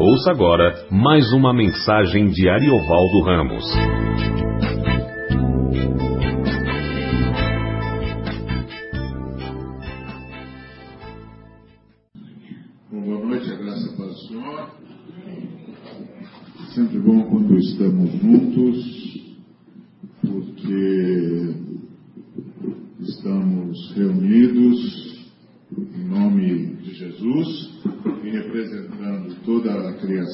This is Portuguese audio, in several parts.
Ouça agora mais uma mensagem de Ariovaldo Ramos. Boa noite, a graça para o Senhor. Sempre bom quando estamos juntos, porque estamos reunidos em nome de Jesus e representando toda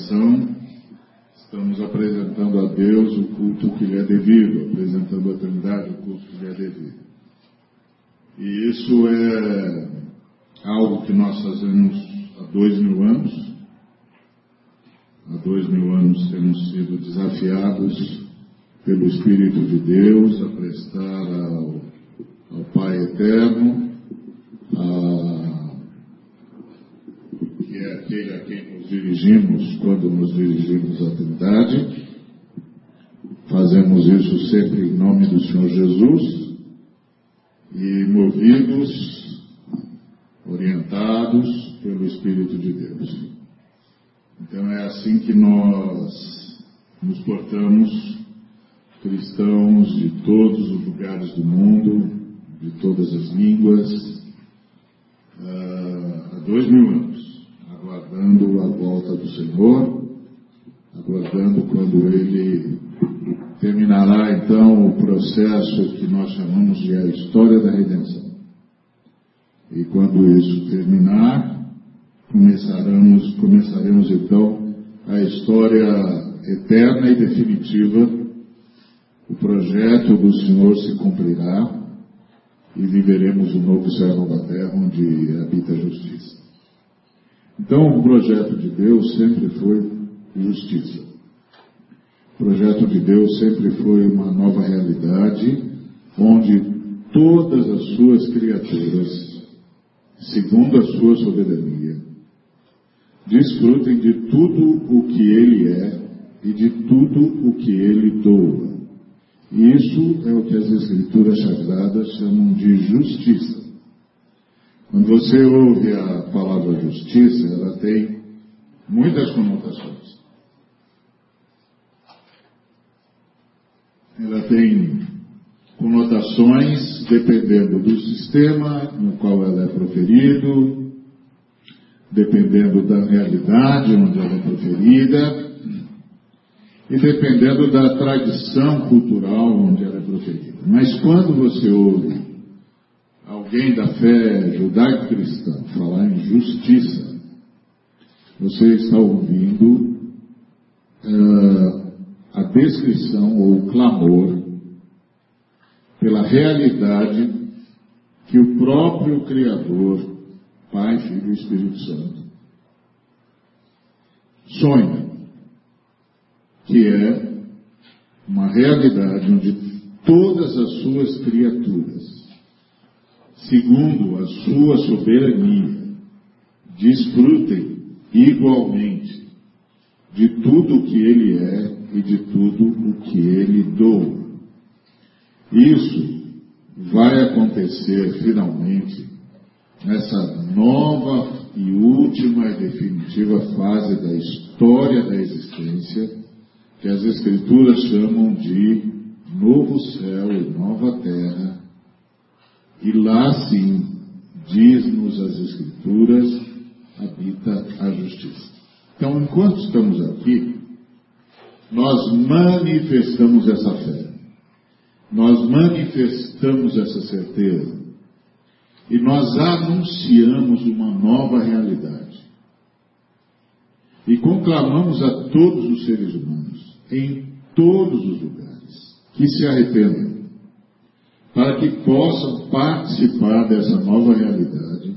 Estamos apresentando a Deus o culto que lhe é devido, apresentando a Trindade o culto que lhe é devido. E isso é algo que nós fazemos há dois mil anos. Há dois mil anos temos sido desafiados pelo Espírito de Deus a prestar ao, ao Pai Eterno, a, aquele a quem nos dirigimos quando nos dirigimos à Trindade. Fazemos isso sempre em nome do Senhor Jesus e movidos, orientados pelo Espírito de Deus. Então é assim que nós nos portamos, cristãos de todos os lugares do mundo, de todas as línguas, ah, há dois mil anos, aguardando a volta do Senhor, aguardando quando Ele terminará então o processo que nós chamamos de a história da redenção. E quando isso terminar, começaremos, começaremos então a história eterna e definitiva. O projeto do Senhor se cumprirá e viveremos o novo céu e terra onde habita a justiça. Então, o projeto de Deus sempre foi justiça. O projeto de Deus sempre foi uma nova realidade onde todas as suas criaturas, segundo a sua soberania, desfrutem de tudo o que Ele é e de tudo o que Ele doa. E isso é o que as Escrituras Sagradas chamam de justiça. Quando você ouve a palavra justiça, ela tem muitas conotações. Ela tem conotações dependendo do sistema no qual ela é proferido, dependendo da realidade onde ela é proferida e dependendo da tradição cultural onde ela é proferida. Mas quando você ouve alguém da fé judaico-cristã falar em justiça, você está ouvindo uh, a descrição ou o clamor pela realidade que o próprio Criador, Pai, Filho e Espírito Santo, sonha, que é uma realidade onde todas as suas criaturas, segundo a sua soberania, desfrutem igualmente de tudo o que ele é e de tudo o que ele doa. Isso vai acontecer finalmente nessa nova e última e definitiva fase da história da existência, que as Escrituras chamam de novo céu e nova terra, e lá sim, diz-nos as Escrituras, habita a justiça. Então, enquanto estamos aqui, nós manifestamos essa fé, nós manifestamos essa certeza, e nós anunciamos uma nova realidade. E conclamamos a todos os seres humanos, em todos os lugares, que se arrependam, para que possam participar dessa nova realidade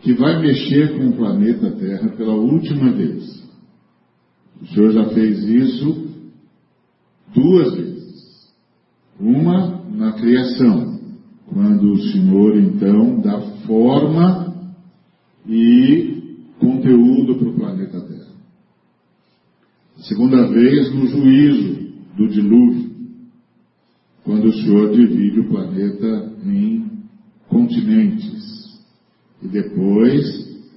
que vai mexer com o planeta Terra pela última vez. O Senhor já fez isso duas vezes. Uma na criação, quando o Senhor então dá forma e conteúdo para o planeta Terra. Segunda vez no juízo do dilúvio, quando o Senhor divide o planeta em continentes e depois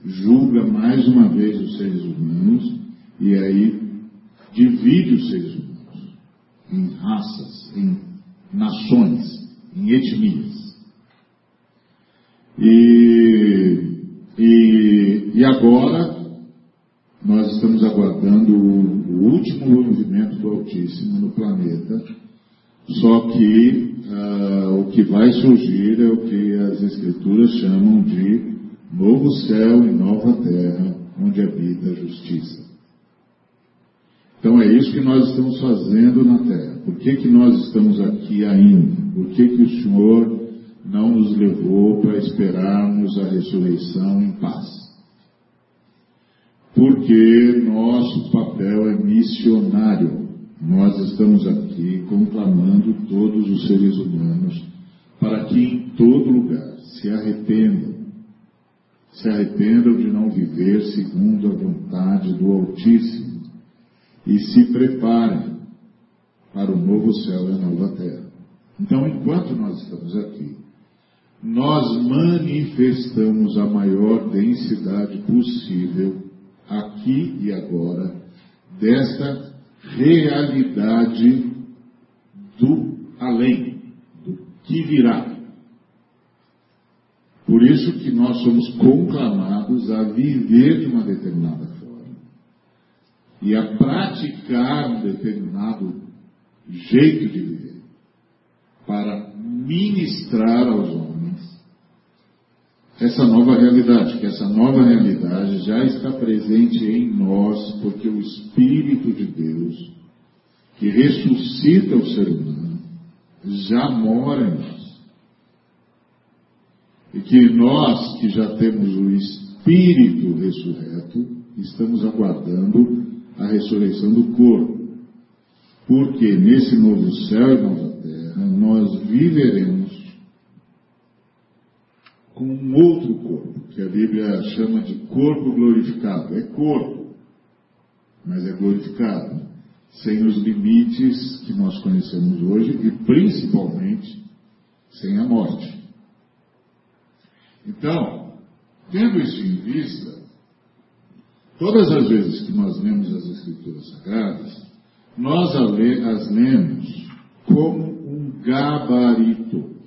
julga mais uma vez os seres humanos E aí divide os seres humanos em raças, em nações, em etnias. E, e, e agora nós estamos aguardando o, o, último movimento do Altíssimo no planeta, só que uh, o que vai surgir é o que as Escrituras chamam de novo céu e nova terra, onde habita a justiça. Então é isso que nós estamos fazendo na terra. Por que, que nós estamos aqui ainda? Por que, que o Senhor não nos levou para esperarmos a ressurreição em paz? porque nosso papel é missionário. Nós estamos aqui conclamando todos os seres humanos para que em todo lugar se arrependam, se arrependam de não viver segundo a vontade do Altíssimo e se preparem para o novo céu e a nova terra. Então, enquanto nós estamos aqui, nós manifestamos a maior densidade possível aqui e agora, desta realidade do além, do que virá. Por isso que nós somos conclamados a viver de uma determinada forma e a praticar um determinado jeito de viver para ministrar aos homens essa nova realidade, que essa nova realidade já está presente em nós, porque o Espírito de Deus, que ressuscita o ser humano, já mora em nós. E que nós, que já temos o Espírito ressurreto, estamos aguardando a ressurreição do corpo. Porque nesse novo céu e nova terra, nós viveremos com um outro corpo, que a Bíblia chama de corpo glorificado. É corpo, mas é glorificado, sem os limites que nós conhecemos hoje e principalmente sem a morte. Então, tendo isso em vista, todas as vezes que nós lemos as Escrituras Sagradas, nós as lemos como um gabarito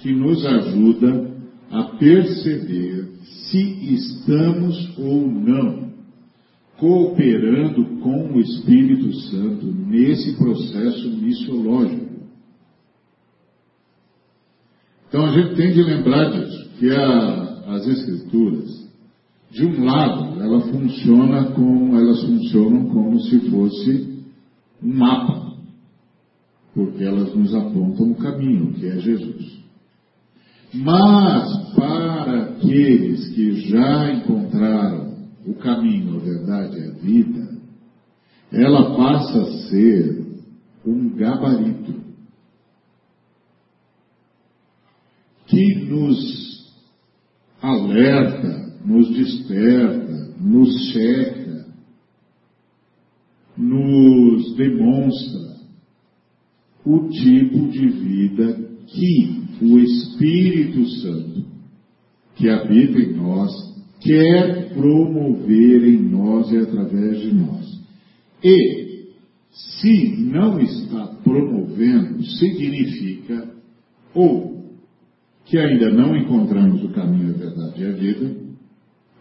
que nos ajuda a perceber se estamos ou não cooperando com o Espírito Santo nesse processo missiológico. Então a gente tem de lembrar disso, que a, as Escrituras, de um lado, ela funciona como, elas funcionam como se fosse um mapa, porque elas nos apontam o caminho, que é Jesus. Mas para aqueles que já encontraram o caminho, a verdade e a vida, ela passa a ser um gabarito que nos alerta, nos desperta, nos checa, nos demonstra o tipo de vida que o Espírito Santo, que habita em nós, quer promover em nós e através de nós. E, se não está promovendo, significa ou que ainda não encontramos o caminho, a verdade e a vida,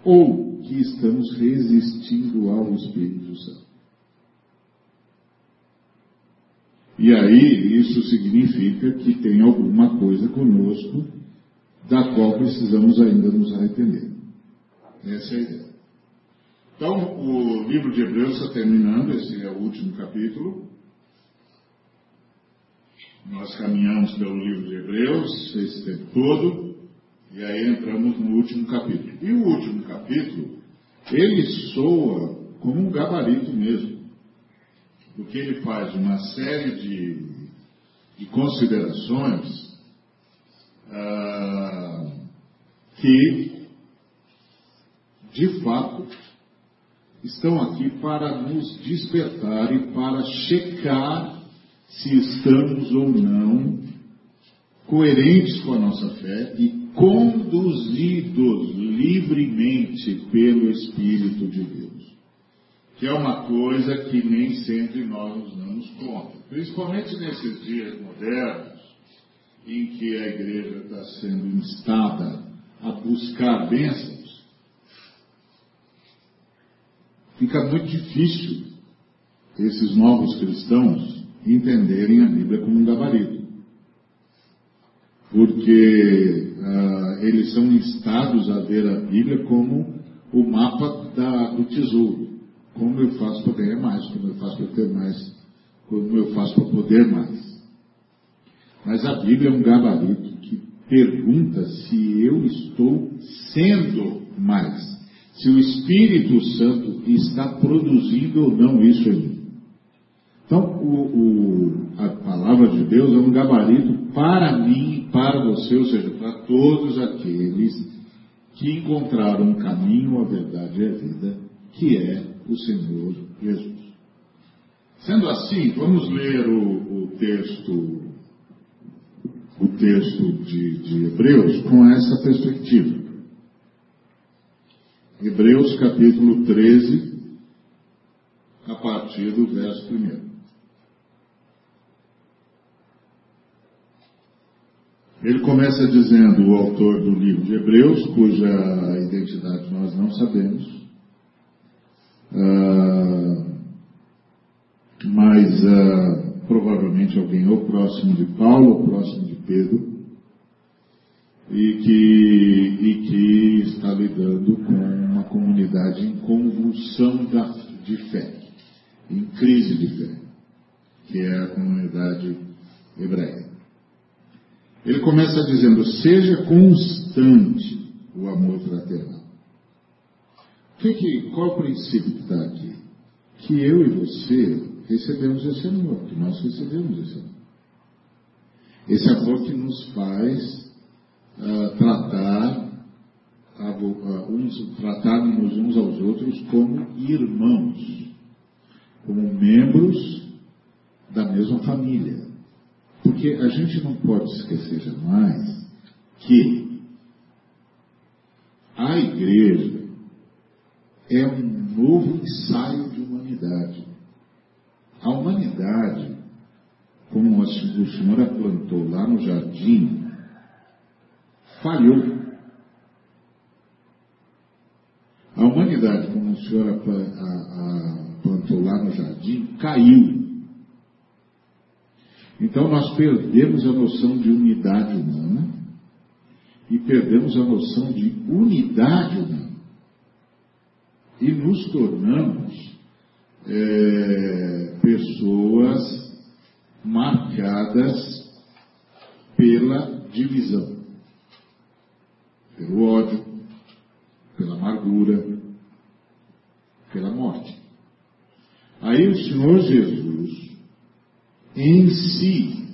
ou que estamos resistindo ao Espírito Santo. E aí isso significa que tem alguma coisa conosco da qual precisamos ainda nos arrepender. Essa é a ideia. Então, o livro de Hebreus está terminando, esse é o último capítulo. Nós caminhamos pelo livro de Hebreus esse tempo todo, e aí entramos no último capítulo. E o último capítulo, ele soa como um gabarito mesmo porque ele faz uma série de, de considerações ah, que, de fato, estão aqui para nos despertar e para checar se estamos ou não coerentes com a nossa fé e conduzidos livremente pelo Espírito de Deus. Que é uma coisa que nem sempre nós nos damos conta. Principalmente nesses dias modernos, em que a igreja está sendo instada a buscar bênçãos, fica muito difícil esses novos cristãos entenderem a Bíblia como um gabarito. Porque uh, eles são instados a ver a Bíblia como o mapa da, do tesouro. Como eu faço para ganhar mais, como eu faço para ter mais, como eu faço para poder mais. Mas a Bíblia é um gabarito que pergunta se eu estou sendo mais, se o Espírito Santo está produzindo ou não isso em mim. Então, o, o, a palavra de Deus é um gabarito para mim para você, ou seja, para todos aqueles que encontraram um caminho, a verdade e a vida, que é o Senhor Jesus. Sendo assim, vamos ler o, o texto, o texto de, de Hebreus com essa perspectiva. Hebreus capítulo 13, a partir do verso 1. Ele começa dizendo, o autor do livro de Hebreus, cuja identidade nós não sabemos, ah, mas uh, provavelmente alguém ou próximo de Paulo ou próximo de Pedro e que, e que está lidando com uma comunidade em convulsão da, de fé, em crise de fé, que é a comunidade hebreia. Ele começa dizendo: seja constante o amor fraternal. Que que, qual o princípio que está aqui? Que eu e você recebemos esse amor, que nós recebemos esse amor. Esse amor que nos faz uh, tratar, uh, uh, uns, tratarmos uns aos outros como irmãos, como membros da mesma família. Porque a gente não pode esquecer jamais que a igreja é um novo ensaio de humanidade. A humanidade, como o Senhor plantou lá no jardim, falhou. A humanidade, como o Senhor a, a, a plantou lá no jardim, caiu. Então nós perdemos a noção de unidade humana e perdemos a noção de unidade humana e nos tornamos é, pessoas marcadas pela divisão, pelo ódio, pela amargura, pela morte. Aí o Senhor Jesus, em si,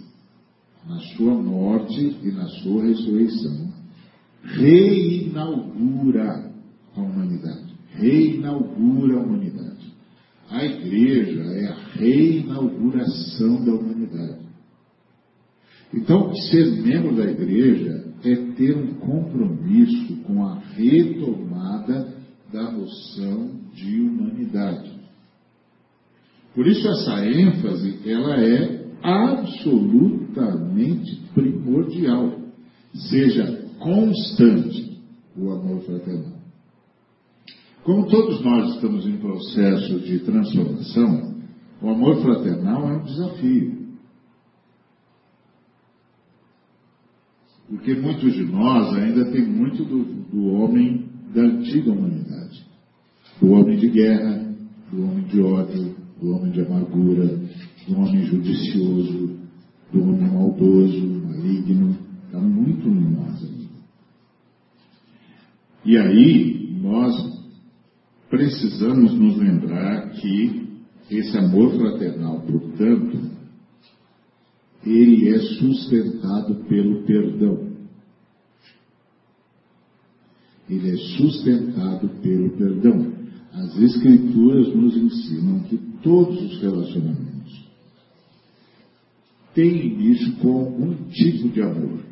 na sua morte e na sua ressurreição, reinaugura a humanidade reinaugura a humanidade. A igreja é a reinauguração da humanidade. Então, ser membro da igreja é ter um compromisso com a retomada da noção de humanidade. Por isso essa ênfase, ela é absolutamente primordial. Seja constante o amor fraternal. Como todos nós estamos em processo de transformação, o amor fraternal é um desafio. Porque muitos de nós ainda tem muito do, do homem da antiga humanidade. Do homem de guerra, do homem de ódio, do homem de amargura, do homem judicioso, do homem maldoso, maligno. Está muito em nós ainda. E aí, precisamos nos lembrar que esse amor fraternal, portanto, ele é sustentado pelo perdão. Ele é sustentado pelo perdão. As Escrituras nos ensinam que todos os relacionamentos têm início com algum tipo de amor,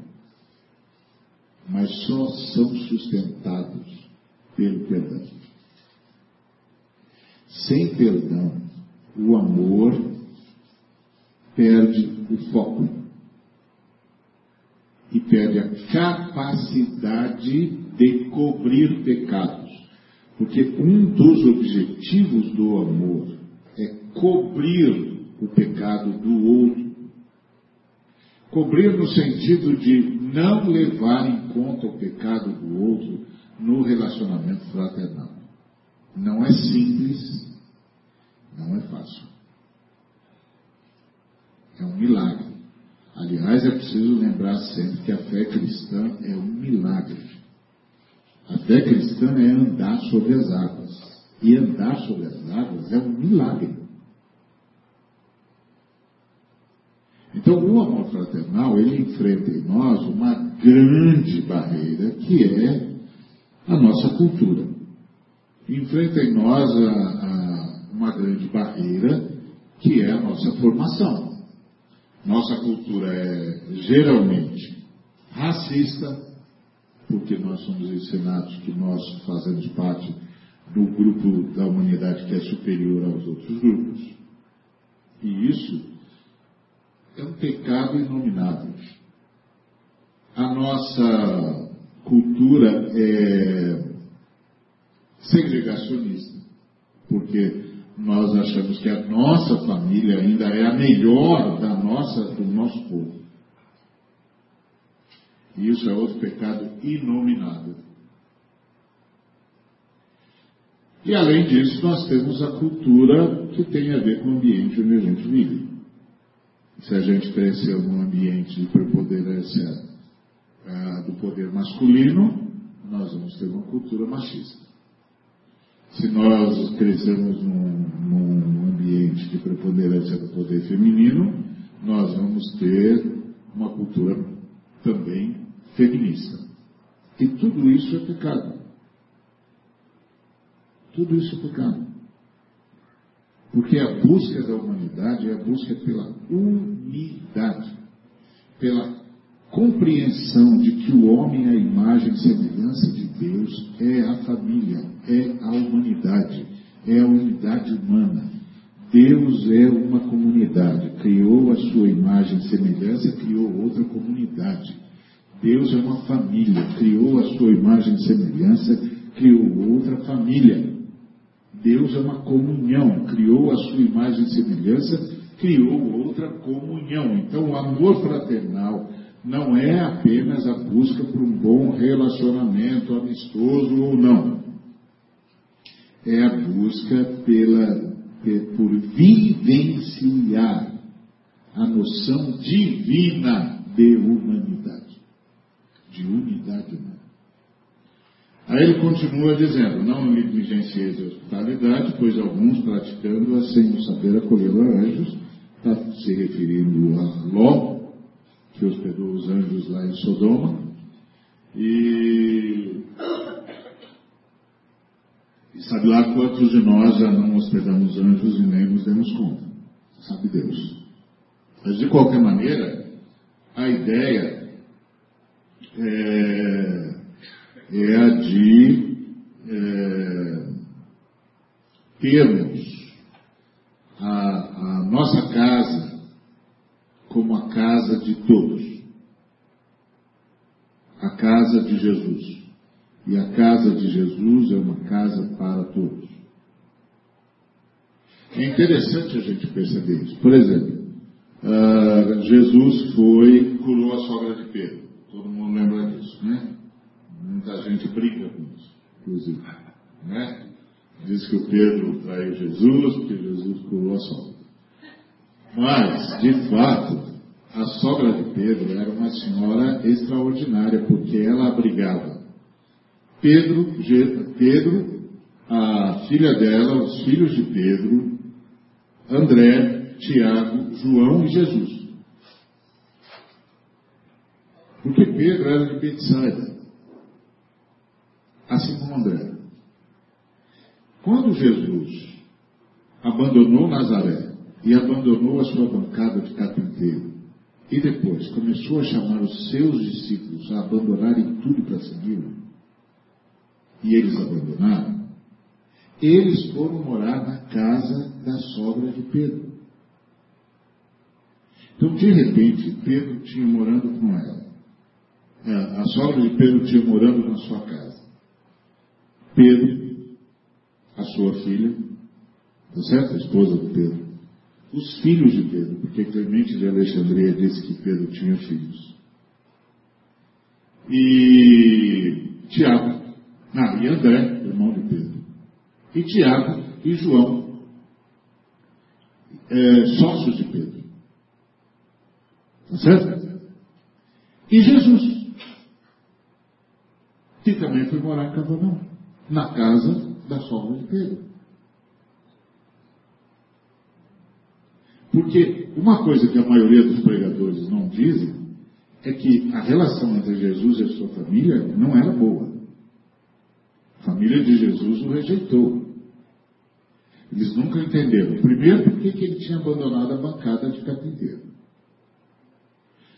mas só são sustentados pelo perdão. Sem perdão, o amor perde o foco e perde a capacidade de cobrir pecados. Porque um dos objetivos do amor é cobrir o pecado do outro. Cobrir no sentido de não levar em conta o pecado do outro no relacionamento fraternal. Não é simples, não é fácil. É um milagre. Aliás, é preciso lembrar sempre que a fé cristã é um milagre. A fé cristã é andar sobre as águas. E andar sobre as águas é um milagre. Então, o amor fraternal, ele enfrenta em nós uma grande barreira, que é a nossa cultura. Enfrenta em nós a, a, uma grande barreira, que é a nossa formação. Nossa cultura é geralmente racista, porque nós somos ensinados que nós fazemos parte do grupo da humanidade que é superior aos outros grupos. E isso é um pecado inominável. A nossa cultura é segregacionista, porque nós achamos que a nossa família ainda é a melhor da nossa, do nosso povo. E isso é outro pecado inominável. E além disso, nós temos a cultura que tem a ver com o ambiente onde a gente vive. Se a gente cresceu num ambiente de preponderância ah, do poder masculino, nós vamos ter uma cultura machista. Se nós crescemos num, num ambiente de preponderância do poder feminino, nós vamos ter uma cultura também feminista. E tudo isso é pecado. Tudo isso é pecado. Porque a busca da humanidade é a busca pela unidade, pela compreensão de que o homem é a imagem e semelhança de Deus, é a família, é a humanidade, é a unidade humana. Deus é uma comunidade, criou a sua imagem e semelhança, criou outra comunidade. Deus é uma família, criou a sua imagem e semelhança, criou outra família. Deus é uma comunhão, criou a sua imagem e semelhança, criou outra comunhão. Então, o amor fraternal não é apenas a busca por um bom relacionamento amistoso ou não. É a busca pela, por vivenciar a noção divina de humanidade de unidade humana. Aí ele continua dizendo, não negligencieis a hospitalidade, pois alguns praticando-a sem saber acolher anjos, está se referindo a Ló, que hospedou os anjos lá em Sodoma, e, e sabe lá quantos de nós já não hospedamos anjos e nem nos demos conta. Sabe Deus. Mas de qualquer maneira, a ideia é, é a de é, termos a, a nossa casa como a casa de todos. A casa de Jesus. E a casa de Jesus é uma casa para todos. É interessante a gente perceber isso. Por exemplo, uh, Jesus foi, curou a sogra de Pedro. Todo mundo lembra disso, né? Muita gente briga com isso, inclusive. Né? Diz que o Pedro traiu Jesus, porque Jesus curou a sogra. Mas, de fato, a sogra de Pedro era uma senhora extraordinária, porque ela abrigava Pedro, Pedro, a filha dela, os filhos de Pedro, André, Tiago, João e Jesus. Porque Pedro era de Betsaida, assim como André. Quando Jesus abandonou Nazaré e abandonou a sua bancada de carpinteiro, e depois começou a chamar os seus discípulos a abandonarem tudo para segui-lo, e eles abandonaram, eles foram morar na casa da sogra de Pedro. Então, de repente, Pedro tinha morando com ela. É, a sogra de Pedro tinha morando na sua casa. Pedro, a sua filha, tá certo? A esposa de Pedro. Os filhos de Pedro, porque Clemente de Alexandria disse que Pedro tinha filhos. E Tiago, ah, e André, irmão de Pedro. E Tiago e João, é, sócios de Pedro. Tá certo? E Jesus, que também foi morar em Cavanão, na casa da sogra de Pedro. Porque uma coisa que a maioria dos pregadores não dizem é que a relação entre Jesus e a sua família não era boa. A família de Jesus o rejeitou. Eles nunca entenderam. Primeiro, porque que ele tinha abandonado a bancada de carpinteiro.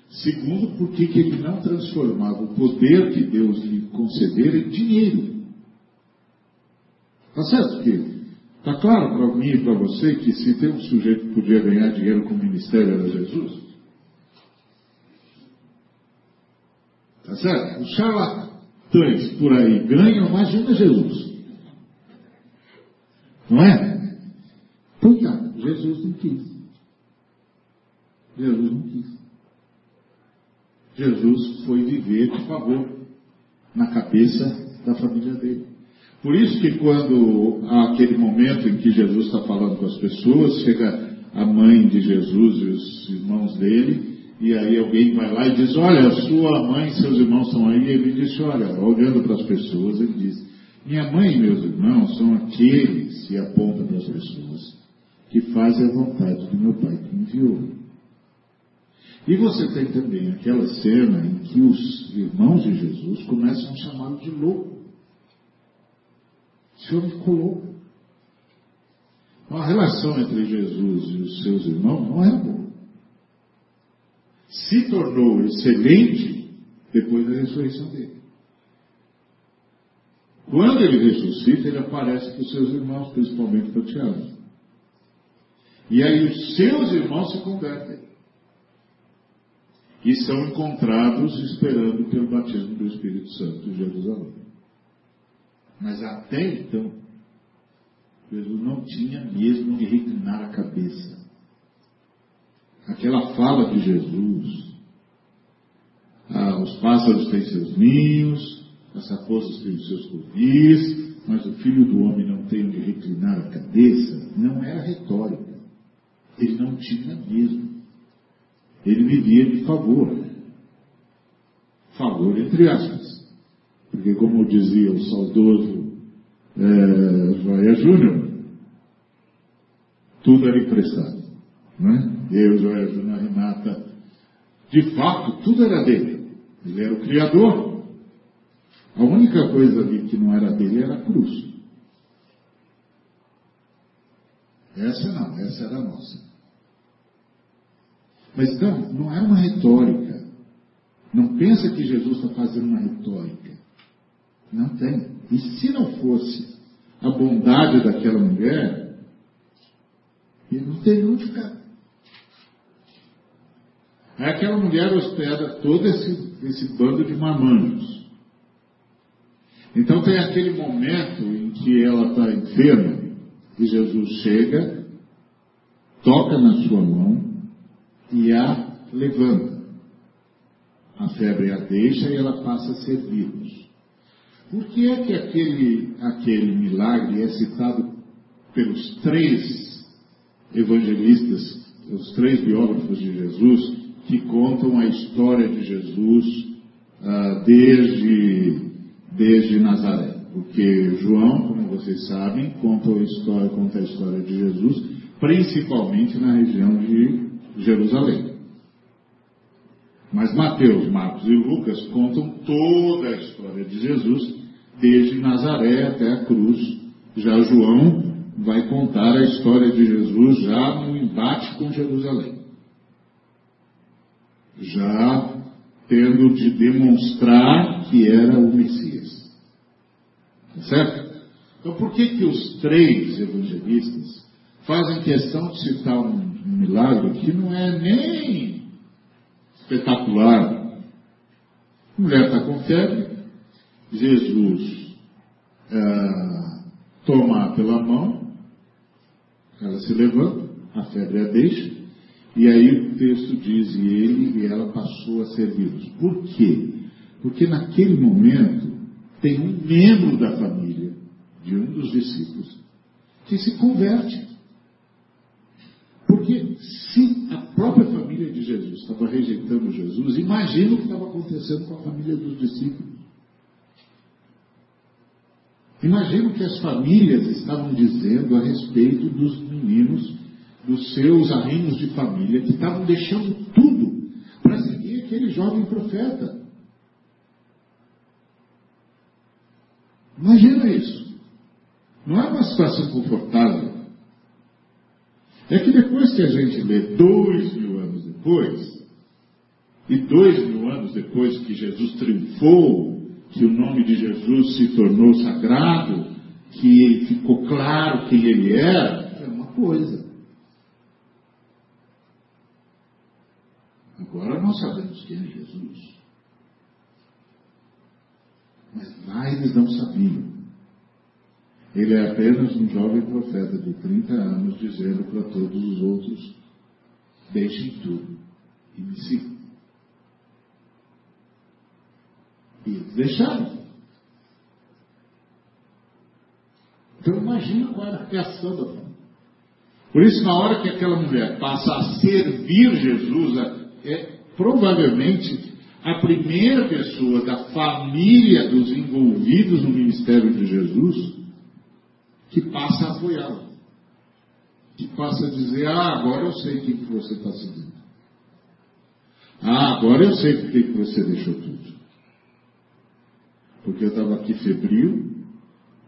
Segundo, porque que ele não transformava o poder que Deus lhe conceder em dinheiro. Tá certo que Está claro para mim e para você que se tem um sujeito que podia ganhar dinheiro com o ministério era Jesus? Tá certo? Os charlatães por aí ganham, imagina Jesus. Não é? Cuidado, então, Jesus não quis. Jesus não quis. Jesus foi viver de favor na cabeça da família dele. Por isso que quando há aquele momento em que Jesus está falando com as pessoas, chega a mãe de Jesus e os irmãos dele, e aí alguém vai lá e diz, olha, sua mãe e seus irmãos estão aí, e ele disse, olha, olhando para as pessoas, ele diz, minha mãe e meus irmãos são aqueles, e aponta para as pessoas, que fazem a vontade do meu Pai que me enviou. E você tem também aquela cena em que os irmãos de Jesus começam a chamá-lo de louco. O Senhor ficou louco. A relação entre Jesus e os seus irmãos não era boa. Se tornou excelente depois da ressurreição dele. Quando ele ressuscita, ele aparece para os seus irmãos, principalmente para Tiago. E aí os seus irmãos se convertem. E são encontrados esperando pelo batismo do Espírito Santo em Jerusalém. Mas até então, Jesus não tinha mesmo de reclinar a cabeça. Aquela fala de Jesus, ah, os pássaros têm seus ninhos, as raposas têm seus covis, mas o filho do homem não tem onde reclinar a cabeça, não era retórica. Ele não tinha mesmo. Ele vivia de favor. Favor entre aspas. Porque, como dizia o saudoso é, Joia Júnior, tudo era emprestado. Né? Eu, Joia Júnior, Renata, de fato, tudo era dele. Ele era o Criador. A única coisa ali que não era dele era a cruz. Essa não, essa era nossa. Mas então, não é uma retórica. Não pensa que Jesus está fazendo uma retórica. Não tem. E se não fosse a bondade daquela mulher, ele não teria onde ficar. Aí aquela mulher hospeda todo esse, esse bando de marmanjos. Então tem aquele momento em que ela está enferma e Jesus chega, toca na sua mão e a levanta. A febre a deixa e ela passa a servir-nos. Por que é que aquele, aquele milagre é citado pelos três evangelistas, os três biógrafos de Jesus, que contam a história de Jesus ah, desde, desde Nazaré? Porque João, como vocês sabem, conta a história, conta a história de Jesus, principalmente na região de Jerusalém. Mas Mateus, Marcos e Lucas contam toda a história de Jesus, desde Nazaré até a cruz. Já João vai contar a história de Jesus já no embate com Jerusalém. Já tendo de demonstrar que era o Messias. Tá certo? Então, por que, que os três evangelistas fazem questão de citar um, um milagre que não é nem espetacular? A mulher está com febre, Jesus ah, toma pela mão, ela se levanta, a febre a deixa, e aí o texto diz, e ele e ela passou a servi-los. Por quê? Porque naquele momento tem um membro da família de um dos discípulos que se converte. Porque se a própria família de Jesus estava rejeitando Jesus, imagina o que estava acontecendo com a família dos discípulos. Imagina o que as famílias estavam dizendo a respeito dos meninos, dos seus arrimos de família, que estavam deixando tudo para seguir aquele jovem profeta. Imagina isso. Não é uma situação confortável. É que depois que a gente lê dois mil anos depois, e dois mil anos depois que Jesus triunfou, que o nome de Jesus se tornou sagrado, que ficou claro quem ele era, é uma coisa. Agora nós sabemos quem é Jesus. Mas lá eles não sabiam. Ele é apenas um jovem profeta de 30 anos dizendo para todos os outros: deixem tudo e me sigam. E eles deixaram. Então imagina qual era a reação da família. Por isso, na hora que aquela mulher passa a servir Jesus, é provavelmente a primeira pessoa da família dos envolvidos no ministério de Jesus que passa a apoiá-lo. Que passa a dizer, ah, agora eu sei o que você está seguindo. Ah, agora eu sei por que você deixou tudo. Porque eu estava aqui febril,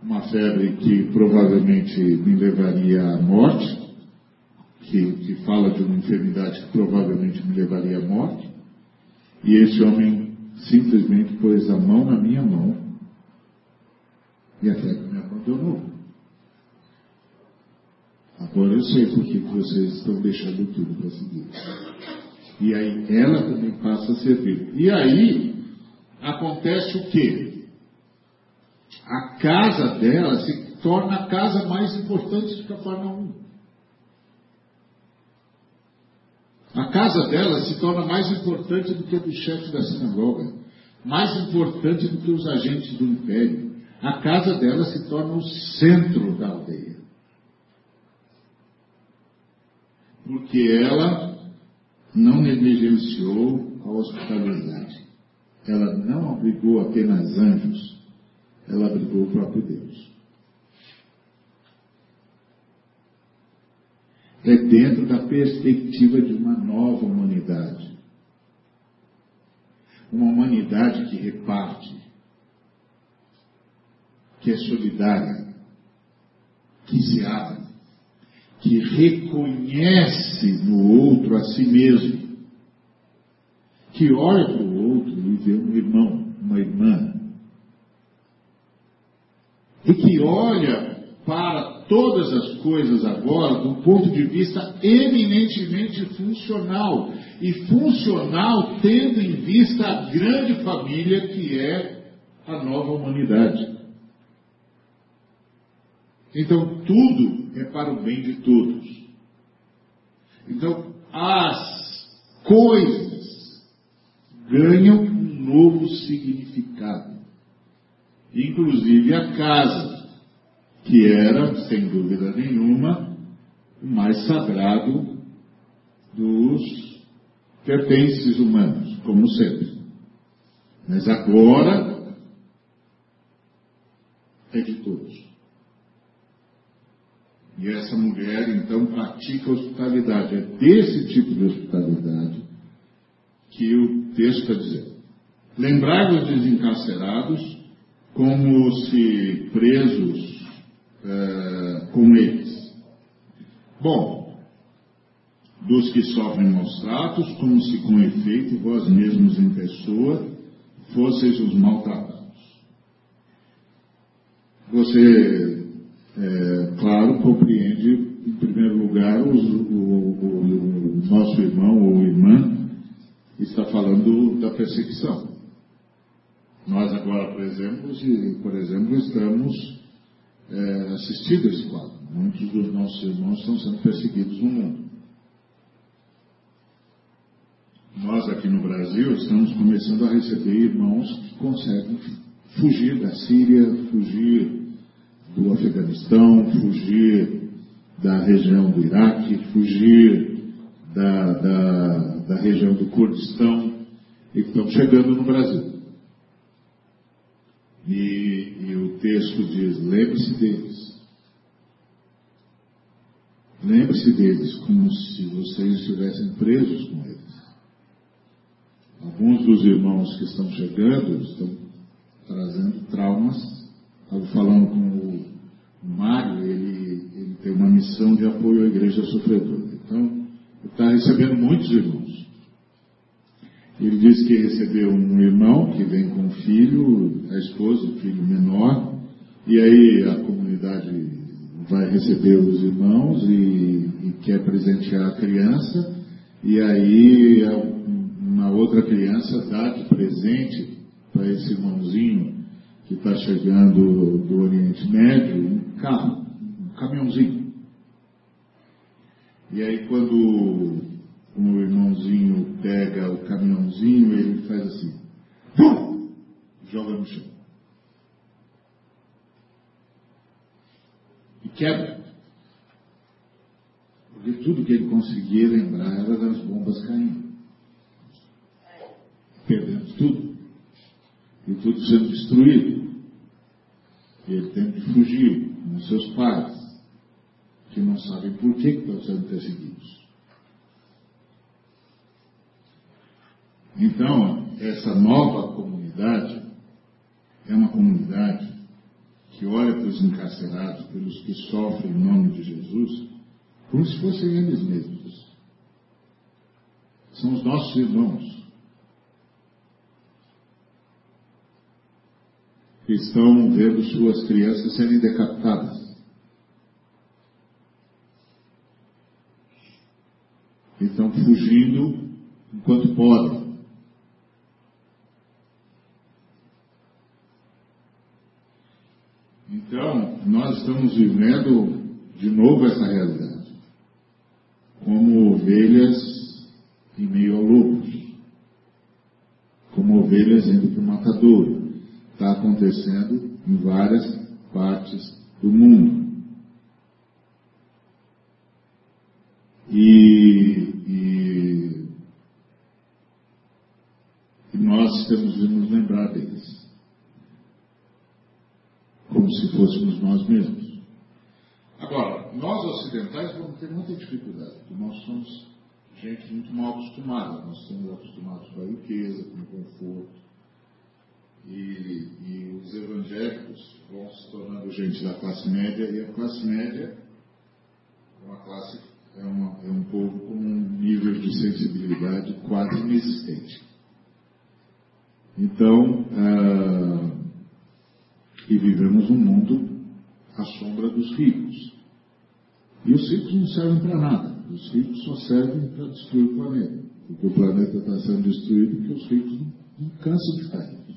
uma febre que provavelmente me levaria à morte, que, que fala de uma enfermidade que provavelmente me levaria à morte, e esse homem simplesmente pôs a mão na minha mão e a febre me abandonou. Agora eu sei por que vocês estão deixando tudo para seguir. E aí ela também passa a servir. E aí acontece o quê? A casa dela se torna a casa mais importante de Cafarnaum. A casa dela se torna mais importante do que a do chefe da sinagoga, mais importante do que os agentes do império. A casa dela se torna o centro da aldeia. porque ela não negligenciou a hospitalidade. Ela não abrigou apenas anjos, ela abrigou o próprio Deus. É dentro da perspectiva de uma nova humanidade. Uma humanidade que reparte, que é solidária, que se abre que reconhece no outro a si mesmo, que olha para o outro e vê um irmão, uma irmã, e que olha para todas as coisas agora do ponto de vista eminentemente funcional, e funcional tendo em vista a grande família que é a nova humanidade. Então, tudo é para o bem de todos. Então, as coisas ganham um novo significado. Inclusive a casa, que era, sem dúvida nenhuma, o mais sagrado dos pertences humanos, como sempre. Mas agora é de todos. E essa mulher, então, pratica hospitalidade. É desse tipo de hospitalidade que o texto está dizendo. Lembrai-vos dos encarcerados como se presos é, com eles. Bom, dos que sofrem maus tratos, como se com efeito vós mesmos em pessoa fosseis os maltratados. Você é, claro, compreende, em primeiro lugar, os, o, o, o, nosso irmão ou irmã está falando da perseguição. Nós agora, por exemplo, por exemplo estamos é, assistindo esse quadro. Muitos dos nossos irmãos estão sendo perseguidos no mundo. Nós aqui no Brasil estamos começando a receber irmãos que conseguem fugir da Síria, fugir do Afeganistão, fugir da região do Iraque, fugir da, da, da região do Kurdistão e que estão chegando no Brasil. E, e o texto diz: lembre-se deles. Lembre-se deles como se vocês estivessem presos com eles. Alguns dos irmãos que estão chegando estão trazendo traumas. Estava falando com o Mário, ele, ele tem uma missão de apoio à igreja sofredora. Então, está recebendo muitos irmãos. Ele disse que recebeu um irmão que vem com um filho, a esposa, o filho menor, e aí a comunidade vai receber os irmãos e, e quer presentear a criança, e aí uma outra criança dá de presente para esse irmãozinho que está chegando do Oriente Médio um carro, um caminhãozinho. E aí quando o irmãozinho pega o caminhãozinho, ele faz assim, pum, joga no chão. E quebra. Porque tudo que ele conseguia lembrar era das bombas caindo. Perdendo tudo. E tudo sendo destruído. E ele tem de fugir com seus pais, que não sabem por que, que estão sendo perseguidos. Então, essa nova comunidade é uma comunidade que olha para os encarcerados, pelos que sofrem em nome de Jesus, como se fossem eles mesmos. São os nossos irmãos. Que estão vendo suas crianças serem decapitadas. Estão fugindo enquanto podem. Então, nós estamos vivendo de novo essa realidade, como ovelhas em meio ao lobos, como ovelhas indo para o matadouro. Está acontecendo em várias partes do mundo. E, e, e nós temos de nos lembrar deles como se fôssemos nós mesmos. Agora, nós ocidentais vamos ter muita dificuldade, porque nós somos gente muito mal acostumada, nós estamos acostumados com a riqueza, com o conforto. E, e, os evangélicos vão se tornando gente da classe média, e a classe média é uma classe, é, uma, é um povo com um nível de sensibilidade quase inexistente. Então, ah, e vivemos um mundo à sombra dos ricos. E os ricos não servem para nada. Os ricos só servem para destruir o planeta. Porque o planeta está sendo destruído porque os ricos não, não cansam de estar ricos.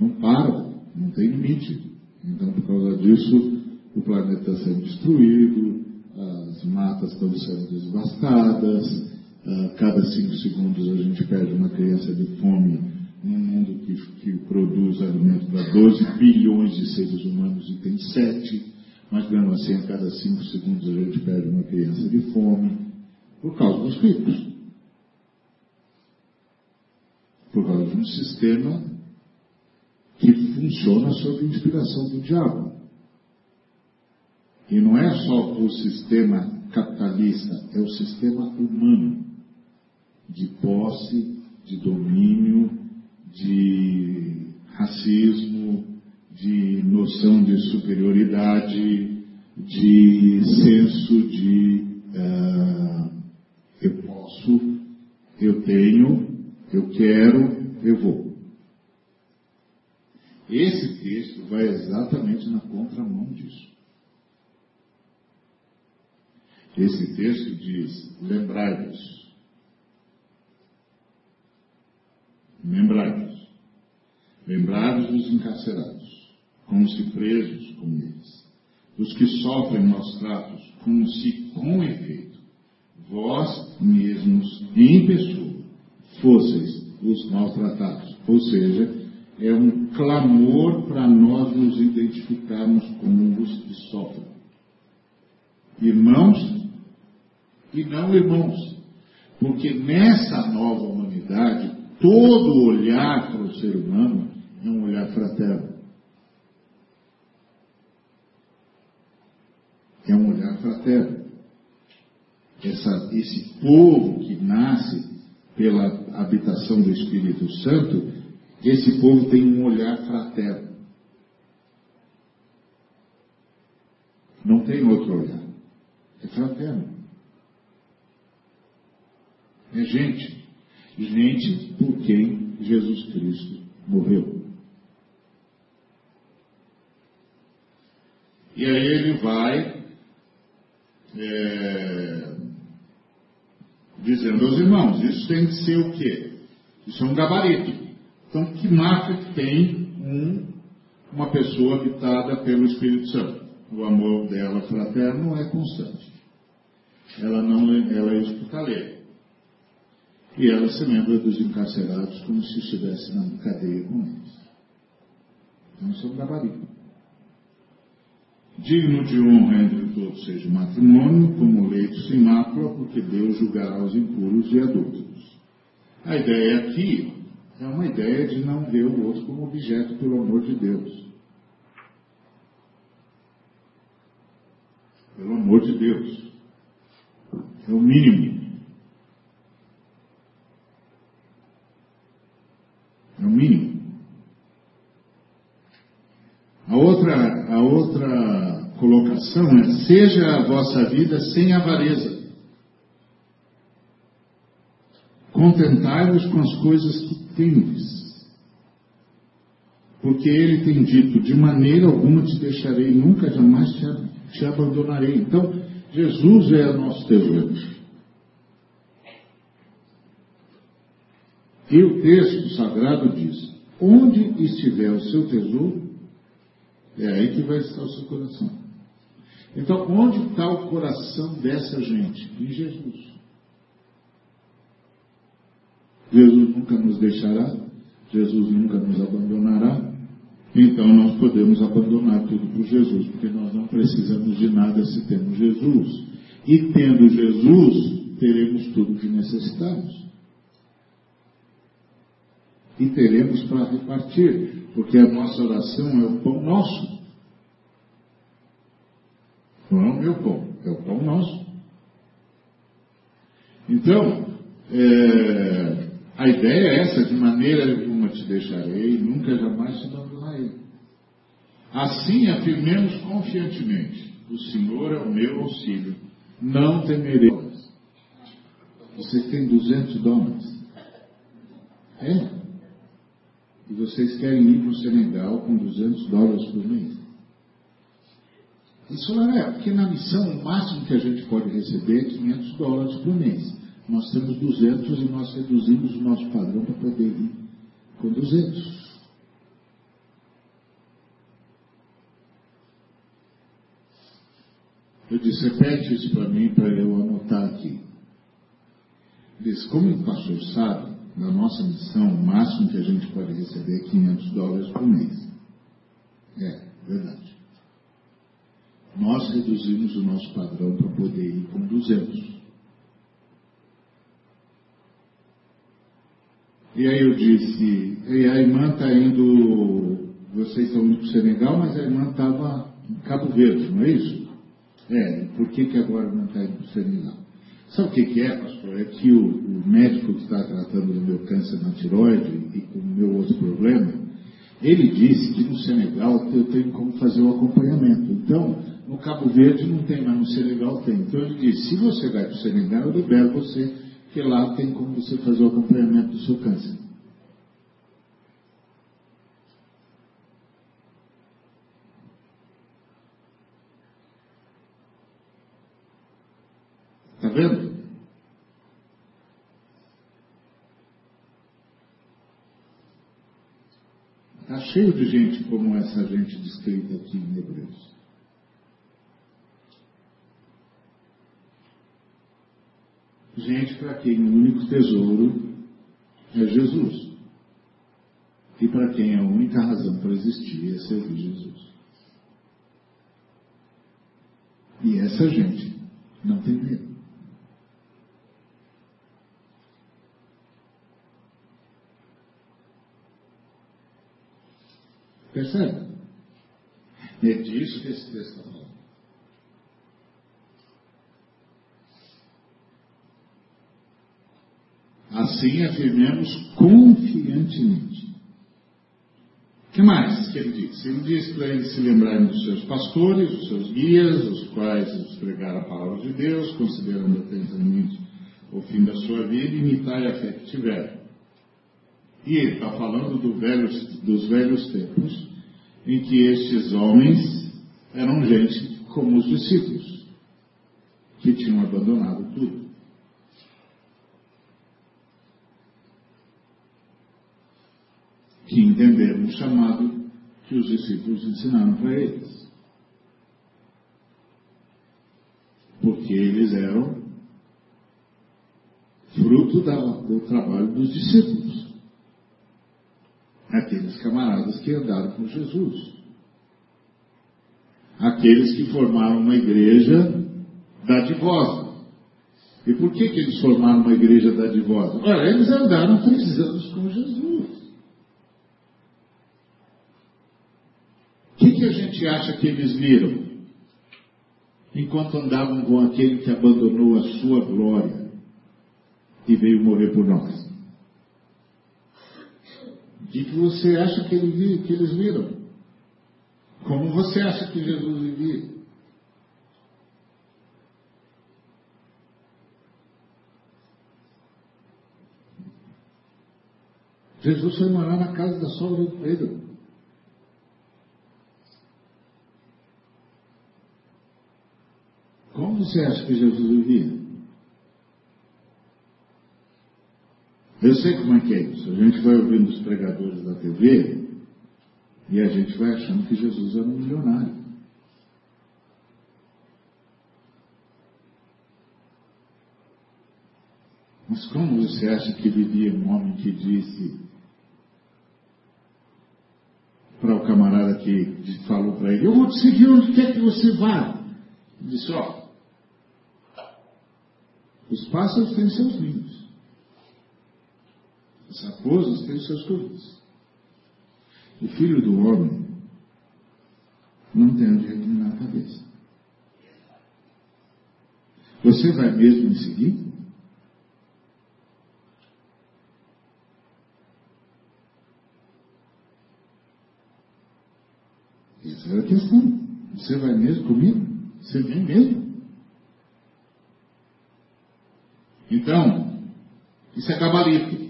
Não param, não tem limite. Então, por causa disso, o planeta está sendo destruído, as matas estão sendo devastadas, a cada cinco segundos a gente perde uma criança de fome num mundo que, que produz alimento para 12 bilhões de seres humanos e tem 7, mas mesmo assim a cada 5 segundos a gente perde uma criança de fome por causa dos ricos. Por causa de um sistema que funciona sob inspiração do diabo. E não é só o sistema capitalista, é o sistema humano de posse, de domínio, de racismo, de noção de superioridade, de senso de uh, eu posso, eu tenho, eu quero, eu vou. Esse texto vai exatamente na contramão disso. Esse texto diz: lembrai-vos, Lembrai-vos. Lembrai-vos dos encarcerados, como se presos com eles, dos que sofrem maus tratos, como se com efeito vós mesmos, em pessoa, fosseis os maltratados. Ou seja, é um clamor para nós nos identificarmos como os que sofrem. Irmãos e não irmãos. Porque nessa nova humanidade, todo olhar para o ser humano é um olhar fraterno. É um olhar fraterno. Essa, esse povo que nasce pela habitação do Espírito Santo, esse povo tem um olhar fraterno. Não tem outro olhar. É fraterno. É gente. Gente por quem Jesus Cristo morreu. E aí ele vai é, dizendo aos irmãos, isso tem que ser o quê? Isso é um gabarito. Então, que marca que tem um, uma pessoa habitada pelo Espírito Santo? O amor dela fraterno é constante. Ela não ela é hospitaleira. E ela se lembra dos encarcerados como se estivesse na cadeia com eles. Então, isso é um gabarito. Digno de honra entre todos seja o matrimônio, como leito sem mácula, porque Deus julgará os impuros e adúlteros. A ideia aqui é uma ideia de não ver o outro como objeto pelo amor de Deus. Pelo amor de Deus. É o mínimo. É o mínimo. A outra, a outra colocação é: seja a vossa vida sem avareza. Contentai-vos com as coisas que tendes. Porque ele tem dito: de maneira alguma te deixarei, nunca jamais te, te abandonarei. Então, Jesus é o nosso tesouro. E o texto sagrado diz: onde estiver o seu tesouro, é aí que vai estar o seu coração. Então, onde está o coração dessa gente? Em Jesus. Jesus nunca nos deixará, Jesus nunca nos abandonará. Então nós podemos abandonar tudo por Jesus, porque nós não precisamos de nada se temos Jesus. E tendo Jesus, teremos tudo que necessitamos. E teremos para repartir, porque a nossa oração é o pão nosso. Não é o meu pão, é o pão nosso. Então, é, a ideia é essa, de maneira alguma te deixarei, nunca jamais te abandonarei. Assim afirmemos confiantemente, o Senhor é o meu auxílio, não temerei. Vocês têm 200 dólares. É? E vocês querem ir para o Senegal com 200 dólares por mês? Isso é, porque na missão o máximo que a gente pode receber é 500 dólares por mês. Nós temos 200 e nós reduzimos o nosso padrão para poder ir com 200. Eu disse, repete isso para mim para eu anotar aqui. Diz, como o pastor sabe, na nossa missão, o máximo que a gente pode receber é 500 dólares por mês. É, verdade. Nós reduzimos o nosso padrão para poder ir com 200. E aí eu disse, e a irmã está indo, vocês estão indo para o Senegal, mas a irmã estava em Cabo Verde, não é isso? É, por que, que agora não está indo para o Senegal? Sabe o que, que é, pastor? É que o, o médico que está tratando do meu câncer na tiroide e com o meu outro problema, ele disse que no Senegal eu tenho como fazer o acompanhamento. Então, no Cabo Verde não tem, mas no Senegal tem. Então ele disse, se você vai para o Senegal, eu libero você porque lá tem como você fazer o acompanhamento do seu câncer. Vendo? Está cheio de gente como essa gente descrita aqui em Hebreus. Gente para quem o único tesouro é Jesus. E para quem a única razão para existir é servir Jesus. E essa gente não tem medo. Percebe? É disso que esse texto está falando. Assim afirmemos confiantemente. O que mais que ele diz? Ele diz para eles se lembrarem dos seus pastores, dos seus guias, os quais lhes pregaram a palavra de Deus, considerando atentamente o fim da sua vida, imitar a fé que tiveram. E ele está falando do dos velhos tempos, em que estes homens eram gente como os discípulos, que tinham abandonado tudo. Que entenderam o chamado que os discípulos ensinaram para eles. Porque eles eram fruto do trabalho dos discípulos aqueles camaradas que andaram com Jesus. Aqueles que formaram uma igreja dadivosa. E por que, que eles formaram uma igreja dadivosa? Ora, eles andaram três anos com Jesus. O que, que a gente acha que eles viram? Enquanto andavam com aquele que abandonou a sua glória e veio morrer por nós. Que, que você acha que, ele, que eles viram? Como você acha que Jesus vivia? Jesus foi morar na casa da sogra do Pedro. Como você acha que Jesus vivia? Eu sei como é que é isso. A gente vai ouvindo os pregadores da TV e a gente vai achando que Jesus era um milionário. Mas como você acha que vivia um homem que disse para o camarada que falou para ele, eu vou te seguir onde quer que você vá. Ele disse, ó, os pássaros têm seus ninhos. As raposas têm os seus covis. O filho do homem não tem onde reclinar a cabeça. Você vai mesmo me seguir? Essa era a questão. Você vai mesmo comigo? Você vem mesmo? Então, isso é gabarito.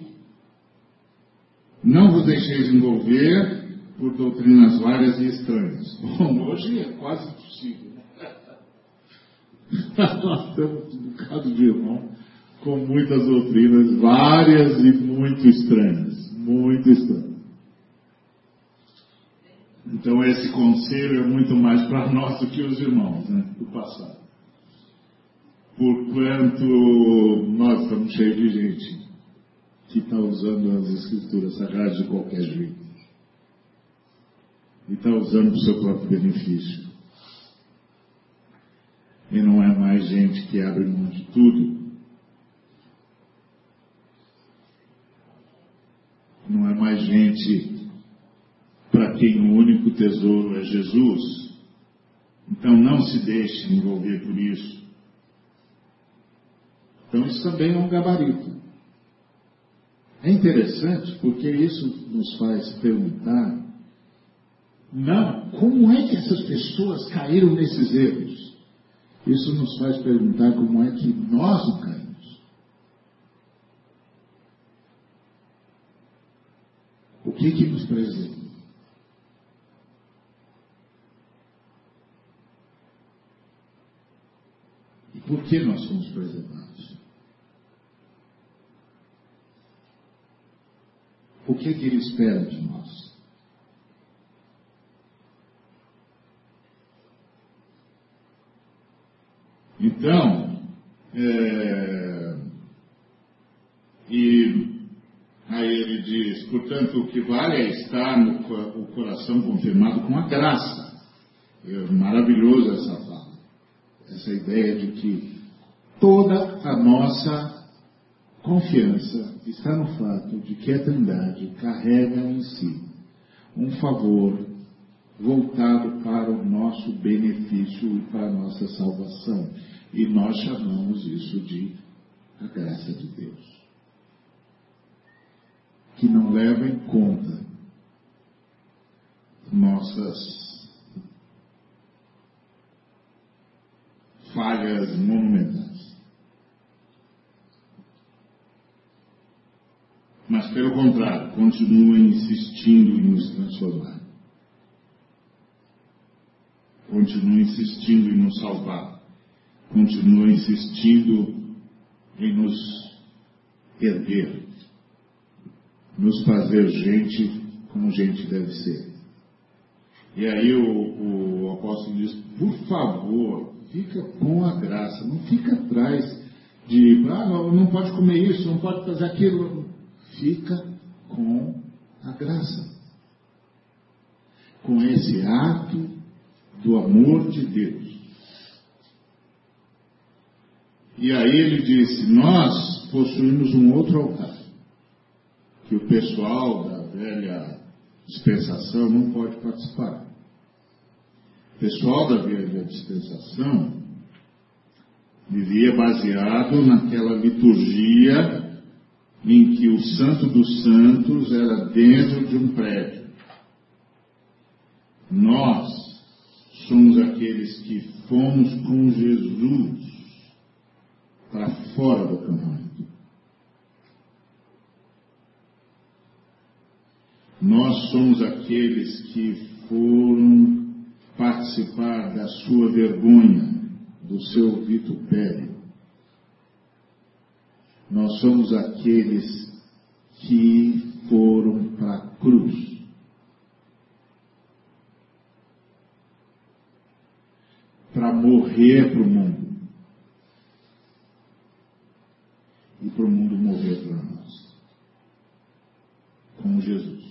Não vos deixeis envolver por doutrinas várias e estranhas. Bom, hoje é quase impossível. Né? Nós temos um bocado de irmão com muitas doutrinas várias e muito estranhas. Muito estranhas. Então esse conselho é muito mais para nós do que os irmãos né, do passado. Porquanto nós estamos cheios de gente que está usando as escrituras sagradas de qualquer jeito. E está usando para o seu próprio benefício. E não é mais gente que abre mão de tudo. Não é mais gente para quem o único tesouro é Jesus. Então não se deixe envolver por isso. Então isso também é um gabarito. É interessante porque isso nos faz perguntar, não, como é que essas pessoas caíram nesses erros? Isso nos faz perguntar como é que nós não caímos. O que que nos preserva? E por que nós somos preservados? O que, é que ele espera de nós? Então, é, e aí ele diz, portanto, o que vale é estar no o coração confirmado com a graça. É maravilhoso essa fala, essa ideia de que toda a nossa confiança está no fato de que a Trindade carrega em si um favor voltado para o nosso benefício e para a nossa salvação. E nós chamamos isso de a graça de Deus. Que não leva em conta nossas falhas monumentais. Mas, pelo contrário, continua insistindo em nos transformar. Continua insistindo em nos salvar continua insistindo em nos erguer, nos fazer gente como gente deve ser. E aí o, o apóstolo diz, por favor, fica com a graça, não fica atrás de, ah, não pode comer isso, não pode fazer aquilo. Fica com a graça. Com esse ato do amor de Deus E aí ele disse: Nós possuímos um outro altar, que o pessoal da velha dispensação não pode participar. O pessoal da velha dispensação vivia baseado naquela liturgia em que o Santo dos Santos era dentro de um prédio. Nós somos aqueles que fomos com Jesus para fora do acampamento. Nós somos aqueles que foram participar da sua vergonha, do seu vitupério. Nós somos aqueles que foram para a cruz. Para morrer para o mundo. e para o mundo morrer para nós. Como Jesus.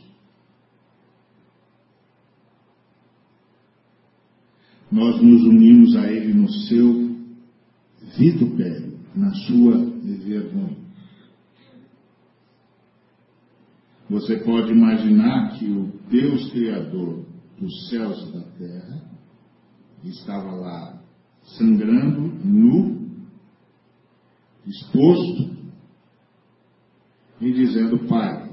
Nós nos unimos a Ele no seu vitupério, na sua vergonha. Você pode imaginar que o Deus Criador dos céus e da terra estava lá sangrando, nu, exposto, e dizendo: Pai,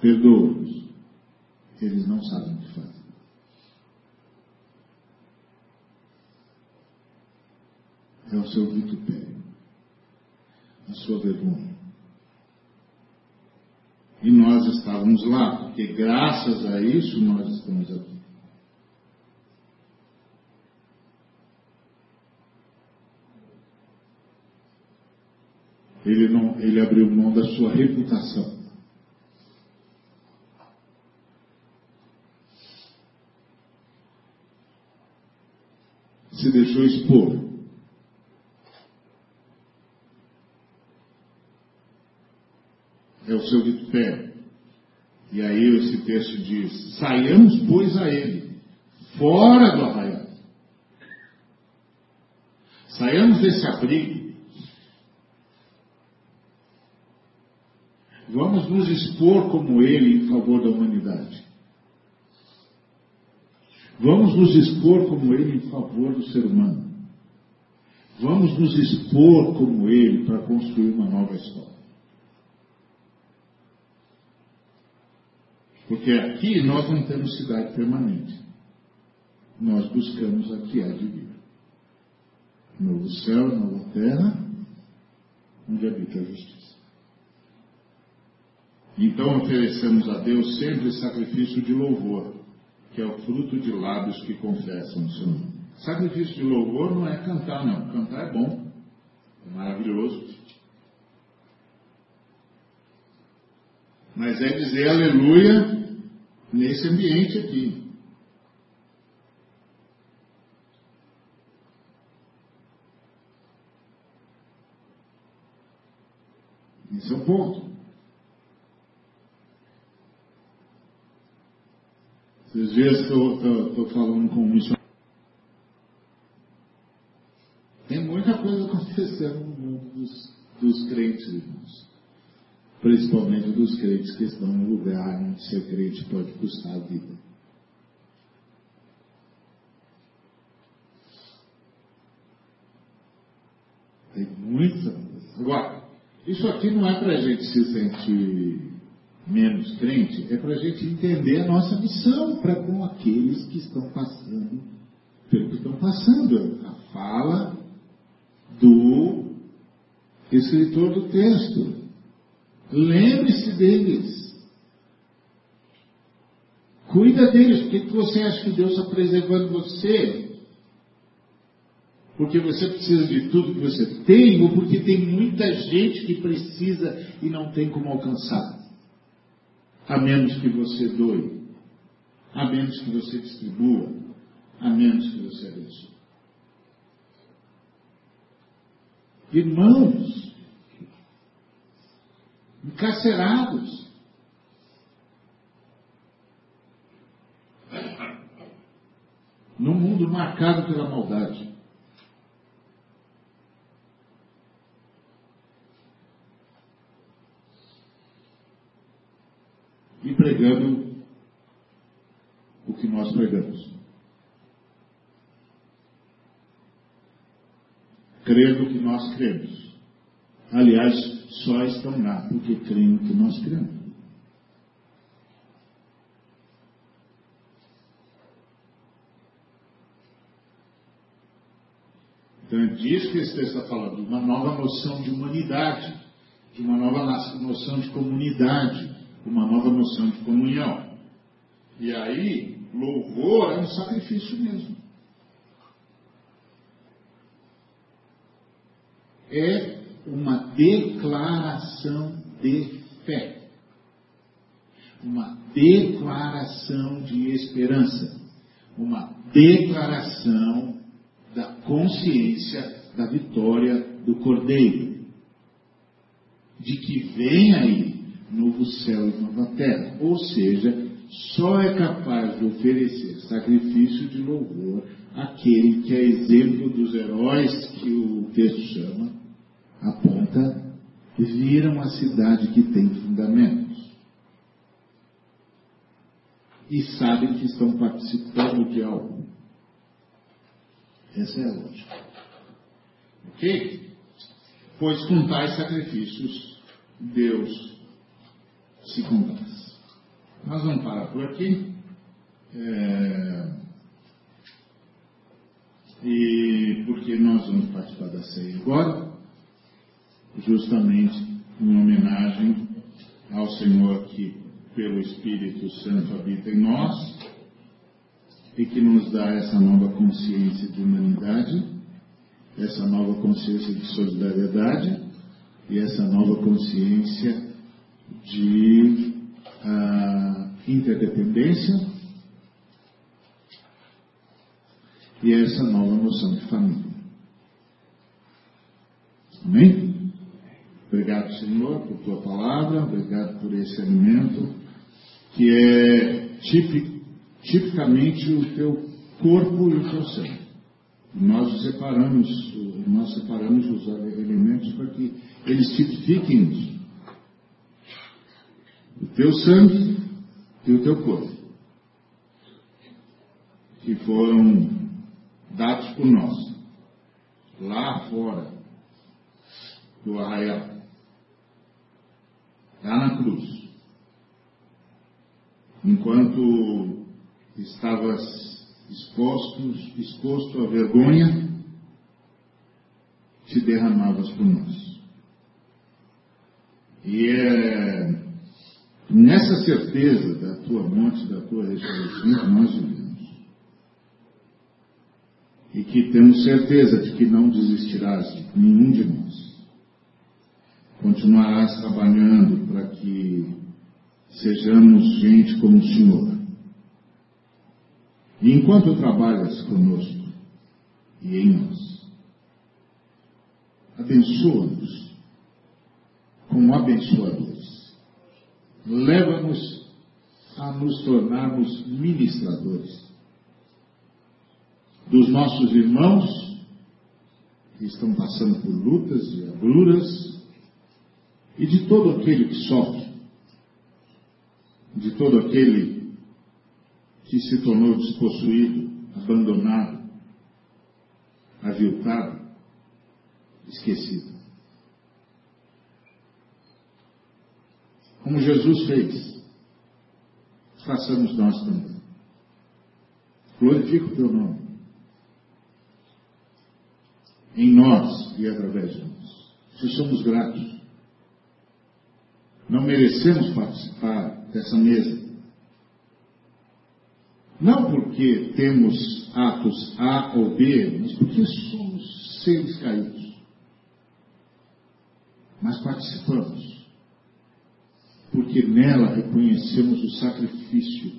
perdoa-os, eles não sabem o que fazer. É o seu vitupério, a sua vergonha. E nós estávamos lá, porque graças a isso nós estamos aqui. Ele, não, ele abriu mão da sua reputação. Se deixou expor. É o seu vitupério. E aí esse texto diz: saiamos, pois, a ele, fora do arraial. Saiamos desse abrigo Vamos nos expor como ele em favor da humanidade. Vamos nos expor como ele em favor do ser humano. Vamos nos expor como ele para construir uma nova história. Porque aqui nós não temos cidade permanente. Nós buscamos a que há de vir. Novo céu, nova terra, onde habita a justiça. Então oferecemos a Deus sempre sacrifício de louvor, que é o fruto de lábios que confessam o nome. Sacrifício de louvor não é cantar, não. Cantar é bom, é maravilhoso. Mas é dizer aleluia nesse ambiente aqui. Esse é o ponto. Esses dias estou falando com um missionário. Tem muita coisa acontecendo no mundo dos, dos crentes, irmãos. Principalmente dos crentes que estão no lugar onde ser crente pode custar a vida. Tem muita. Agora, isso aqui não é para a gente se sentir menos crente, é para a gente entender a nossa missão para com aqueles que estão passando pelo que estão passando. A fala do escritor do texto. Lembre-se deles. Cuida deles. Por que você acha que Deus está preservando você? Porque você precisa de tudo que você tem ou porque tem muita gente que precisa e não tem como alcançar? a menos que você doe, a menos que você distribua, a menos que você abençoe. Irmãos, encarcerados, num mundo marcado pela maldade. e pregando o que nós pregamos. Crendo o que nós cremos. Aliás, só estão lá porque creem no que nós cremos. Então é disso que esse texto está falando, de uma nova noção de humanidade, de uma nova noção de comunidade, uma nova noção de comunhão. E aí, louvor é um sacrifício mesmo. É uma declaração de fé. Uma declaração de esperança. Uma declaração da consciência da vitória do Cordeiro. De que vem aí novo céu e nova terra. Ou seja, só é capaz de oferecer sacrifício de louvor aquele que é exemplo dos heróis que o texto chama, aponta, viram a cidade que tem fundamentos. E sabem que estão participando de algo. Essa é a lógica. Ok? Pois com tais sacrifícios, Deus se comprasse. Nós vamos parar por aqui. É... E porque nós vamos participar da ceia agora, justamente em homenagem ao Senhor que, pelo Espírito Santo, habita em nós e que nos dá essa nova consciência de humanidade, essa nova consciência de solidariedade e essa nova consciência de uh, interdependência e essa nova noção de família. Amém? Obrigado, Senhor, por tua palavra, obrigado por esse alimento que é tipic, tipicamente o teu corpo e o teu sangue. Nós separamos, nós separamos os alimentos para que eles tipifiquem o teu sangue e o teu corpo, que foram dados por nós, lá fora do arraial, lá na cruz, enquanto estavas exposto, exposto à vergonha, te derramavas por nós. E é Nessa certeza da tua morte, da tua ressurreição, nós vivemos. e que temos certeza de que não desistirás de nenhum de nós. Continuarás trabalhando para que sejamos gente como o Senhor. E enquanto trabalhas conosco e em nós, abençoa-nos como abençoadores. Leva-nos a nos tornarmos ministradores dos nossos irmãos que estão passando por lutas e agruras e de todo aquele que sofre, de todo aquele que se tornou despossuído, abandonado, aviltado, esquecido. Como Jesus fez, façamos nós também. Glorifica o teu nome em nós e através de nós. Se somos gratos, não merecemos participar dessa mesa. Não porque temos atos A ou B, mas porque somos seres caídos. Mas participamos. Porque nela reconhecemos o sacrifício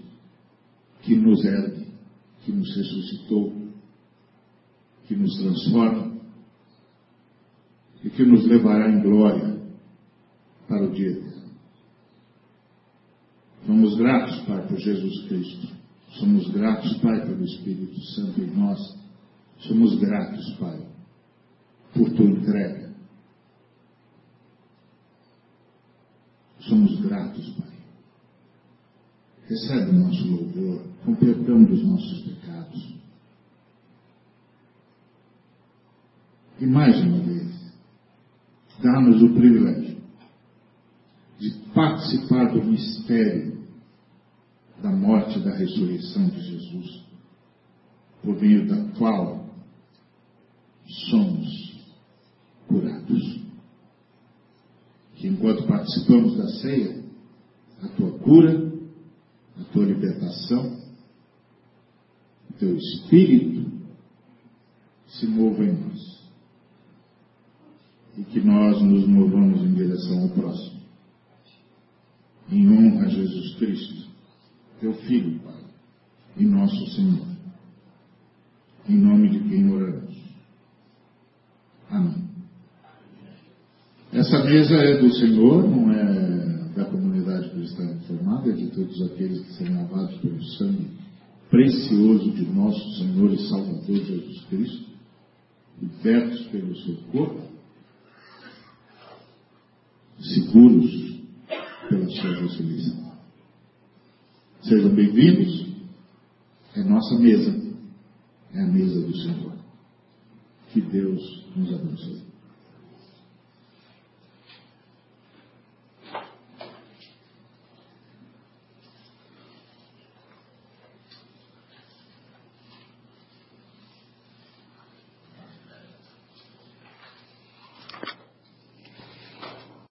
que nos ergue, que nos ressuscitou, que nos transforma e que nos levará em glória para o dia. Somos gratos, Pai, por Jesus Cristo. Somos gratos, Pai, pelo Espírito Santo em nós. Somos gratos, Pai, por tua entrega. Somos gratos, Pai. Recebe o nosso louvor, com perdão dos nossos pecados. E mais uma vez, dá-nos o privilégio participar do mistério da morte e da ressurreição de Jesus, por meio da qual somos curados. Que enquanto participamos da ceia, a tua cura, a tua libertação, o teu espírito se mova em nós e que nós nos movamos em direção ao próximo. Em honra a Jesus Cristo, teu Filho, Pai, e nosso Senhor. Em nome de quem oramos. Amém. Essa mesa é do Senhor, não é da comunidade cristã reformada, é de todos aqueles que são lavados pelo sangue precioso de nosso Senhor e Salvador Jesus Cristo, libertos pelo seu corpo seguros pela sua ressurreição. Sejam bem-vindos. É nossa mesa. É a mesa do Senhor. Que Deus nos abençoe.